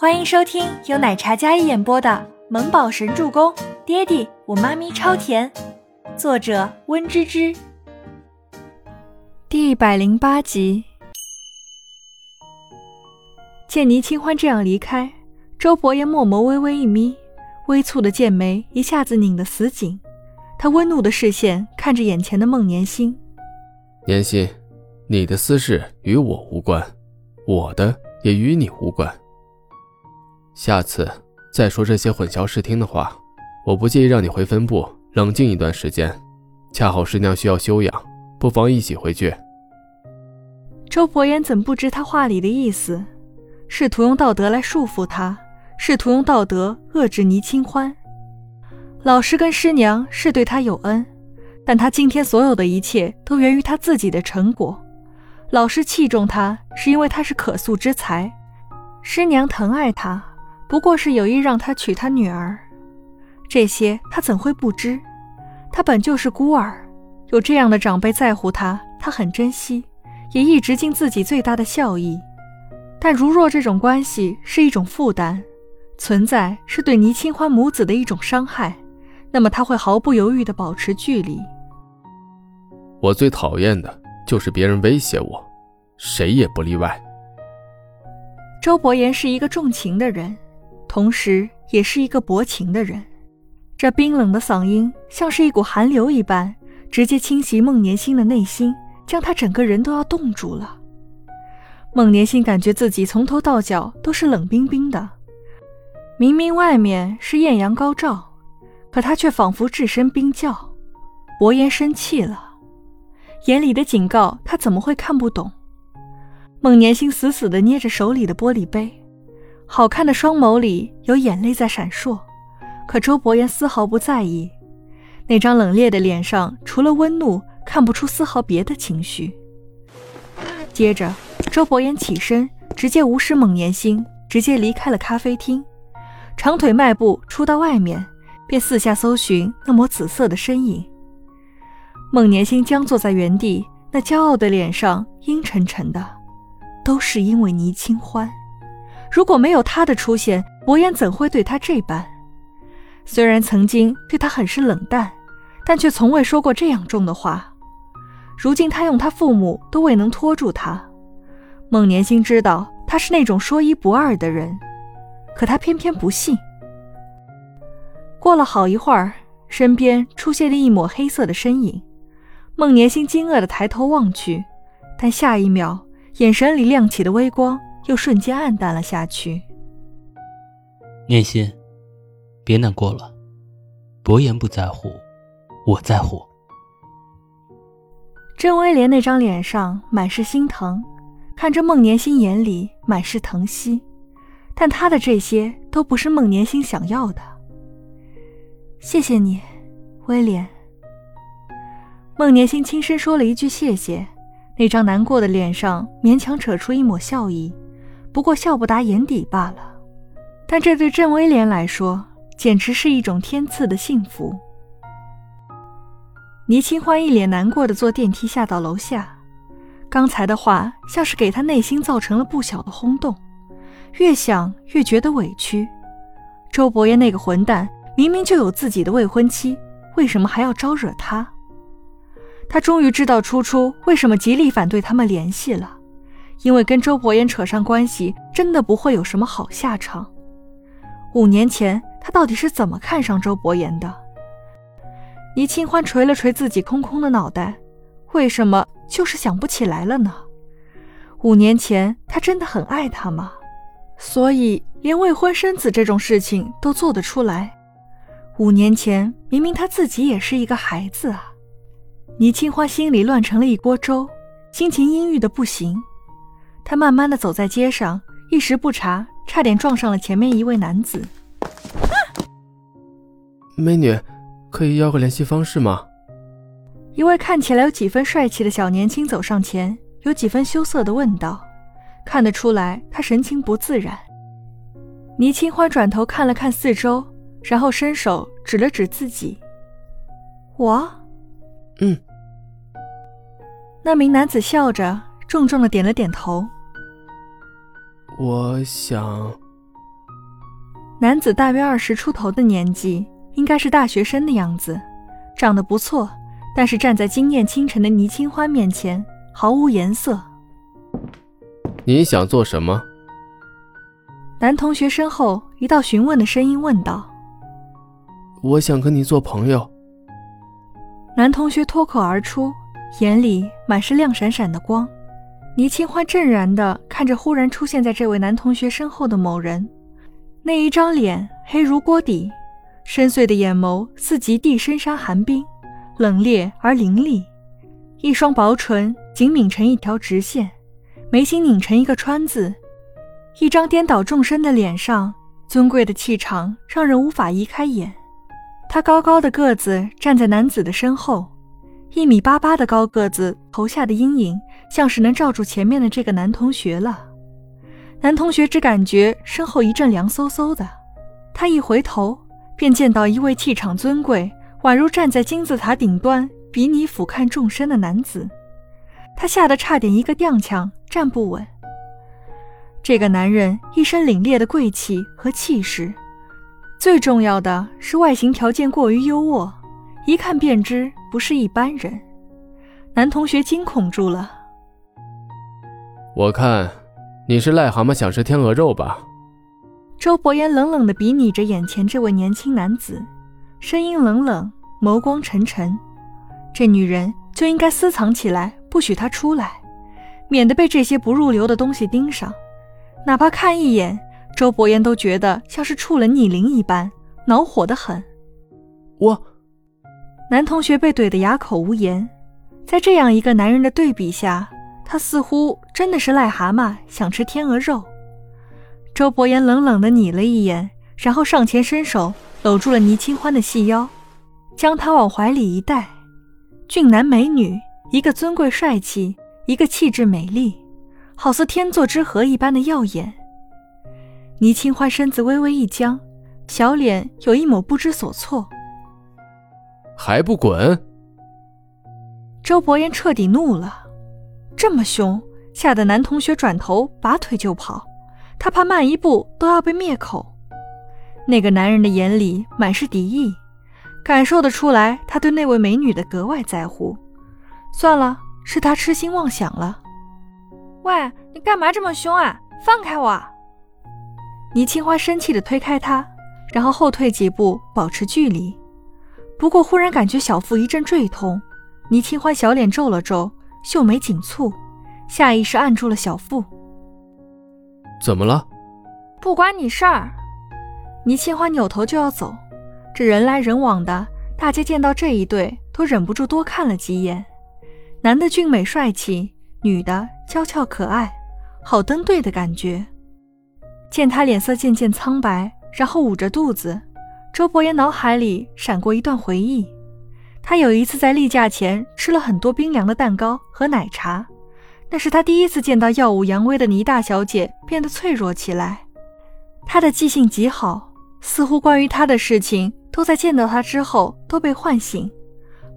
欢迎收听由奶茶嘉一演播的《萌宝神助攻》，爹地我妈咪超甜，作者温芝芝。第一百零八集。见倪清欢这样离开，周伯言墨眸微微一眯，微蹙的剑眉一下子拧得死紧。他温怒的视线看着眼前的孟年心，年心，你的私事与我无关，我的也与你无关。下次再说这些混淆视听的话，我不介意让你回分部冷静一段时间。恰好师娘需要休养，不妨一起回去。周伯言怎不知他话里的意思？试图用道德来束缚他，试图用道德遏制倪清欢。老师跟师娘是对他有恩，但他今天所有的一切都源于他自己的成果。老师器重他，是因为他是可塑之才；师娘疼爱他。不过是有意让他娶他女儿，这些他怎会不知？他本就是孤儿，有这样的长辈在乎他，他很珍惜，也一直尽自己最大的孝义。但如若这种关系是一种负担，存在是对倪清欢母子的一种伤害，那么他会毫不犹豫地保持距离。我最讨厌的就是别人威胁我，谁也不例外。周伯言是一个重情的人。同时，也是一个薄情的人。这冰冷的嗓音像是一股寒流一般，直接侵袭孟年心的内心，将他整个人都要冻住了。孟年心感觉自己从头到脚都是冷冰冰的。明明外面是艳阳高照，可他却仿佛置身冰窖。伯言生气了，眼里的警告他怎么会看不懂？孟年心死死地捏着手里的玻璃杯。好看的双眸里有眼泪在闪烁，可周伯言丝毫不在意。那张冷冽的脸上，除了温怒，看不出丝毫别的情绪。接着，周伯言起身，直接无视孟年星，直接离开了咖啡厅，长腿迈步出到外面，便四下搜寻那抹紫色的身影。孟年星僵坐在原地，那骄傲的脸上阴沉沉的，都是因为倪清欢。如果没有他的出现，伯言怎会对他这般？虽然曾经对他很是冷淡，但却从未说过这样重的话。如今他用他父母都未能拖住他。孟年星知道他是那种说一不二的人，可他偏偏不信。过了好一会儿，身边出现了一抹黑色的身影。孟年星惊愕地抬头望去，但下一秒，眼神里亮起的微光。又瞬间暗淡了下去。念心，别难过了。伯言不在乎，我在乎。甄威廉那张脸上满是心疼，看着孟年心眼里满是疼惜，但他的这些都不是孟年心想要的。谢谢你，威廉。孟年心轻声说了一句谢谢，那张难过的脸上勉强扯出一抹笑意。不过笑不达眼底罢了，但这对郑威廉来说简直是一种天赐的幸福。倪清欢一脸难过的坐电梯下到楼下，刚才的话像是给他内心造成了不小的轰动，越想越觉得委屈。周伯言那个混蛋明明就有自己的未婚妻，为什么还要招惹他？他终于知道初初为什么极力反对他们联系了。因为跟周伯言扯上关系，真的不会有什么好下场。五年前，他到底是怎么看上周伯言的？倪清欢捶了捶自己空空的脑袋，为什么就是想不起来了呢？五年前，他真的很爱他吗？所以连未婚生子这种事情都做得出来？五年前，明明他自己也是一个孩子啊！倪清欢心里乱成了一锅粥，心情阴郁的不行。他慢慢的走在街上，一时不察，差点撞上了前面一位男子。美女，可以要个联系方式吗？一位看起来有几分帅气的小年轻走上前，有几分羞涩的问道。看得出来，他神情不自然。倪清欢转头看了看四周，然后伸手指了指自己：“我，嗯。”那名男子笑着，重重的点了点头。我想，男子大约二十出头的年纪，应该是大学生的样子，长得不错，但是站在惊艳清晨的倪清欢面前毫无颜色。你想做什么？男同学身后一道询问的声音问道：“我想跟你做朋友。”男同学脱口而出，眼里满是亮闪闪的光。倪清欢正然地看着忽然出现在这位男同学身后的某人。那一张脸黑如锅底，深邃的眼眸似极地深山寒冰，冷冽而凌厉。一双薄唇紧抿成一条直线，眉心拧成一个川字。一张颠倒众生的脸上，尊贵的气场让人无法移开眼。他高高的个子站在男子的身后，一米八八的高个子投下的阴影，像是能罩住前面的这个男同学了。男同学只感觉身后一阵凉飕飕的，他一回头便见到一位气场尊贵，宛如站在金字塔顶端比拟俯瞰众生的男子，他吓得差点一个踉跄站不稳。这个男人一身凛冽的贵气和气势，最重要的是外形条件过于优渥，一看便知不是一般人。男同学惊恐住了，我看。你是癞蛤蟆想吃天鹅肉吧？周伯言冷冷地比拟着眼前这位年轻男子，声音冷冷，眸光沉沉。这女人就应该私藏起来，不许她出来，免得被这些不入流的东西盯上。哪怕看一眼，周伯言都觉得像是触了逆鳞一般，恼火的很。我，男同学被怼得哑口无言，在这样一个男人的对比下。他似乎真的是癞蛤蟆想吃天鹅肉。周伯言冷冷地睨了一眼，然后上前伸手搂住了倪清欢的细腰，将她往怀里一带。俊男美女，一个尊贵帅气，一个气质美丽，好似天作之合一般的耀眼。倪清欢身子微微一僵，小脸有一抹不知所措。还不滚！周伯言彻底怒了。这么凶，吓得男同学转头拔腿就跑，他怕慢一步都要被灭口。那个男人的眼里满是敌意，感受得出来，他对那位美女的格外在乎。算了，是他痴心妄想了。喂，你干嘛这么凶啊？放开我！倪清欢生气地推开他，然后后退几步，保持距离。不过忽然感觉小腹一阵坠痛，倪清欢小脸皱了皱。秀眉紧蹙，下意识按住了小腹。怎么了？不关你事儿。倪清欢扭头就要走，这人来人往的，大家见到这一对都忍不住多看了几眼。男的俊美帅气，女的娇俏可爱，好登对的感觉。见他脸色渐渐苍白，然后捂着肚子，周伯言脑海里闪过一段回忆。他有一次在例假前吃了很多冰凉的蛋糕和奶茶，那是他第一次见到耀武扬威的倪大小姐变得脆弱起来。他的记性极好，似乎关于他的事情都在见到他之后都被唤醒，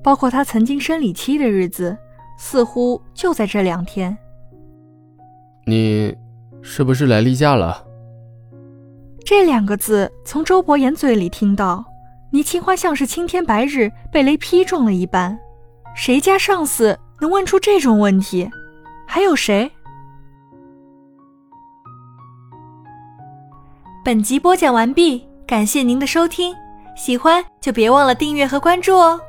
包括他曾经生理期的日子，似乎就在这两天。你是不是来例假了？这两个字从周伯言嘴里听到。倪清花像是青天白日被雷劈中了一般，谁家上司能问出这种问题？还有谁？本集播讲完毕，感谢您的收听，喜欢就别忘了订阅和关注哦。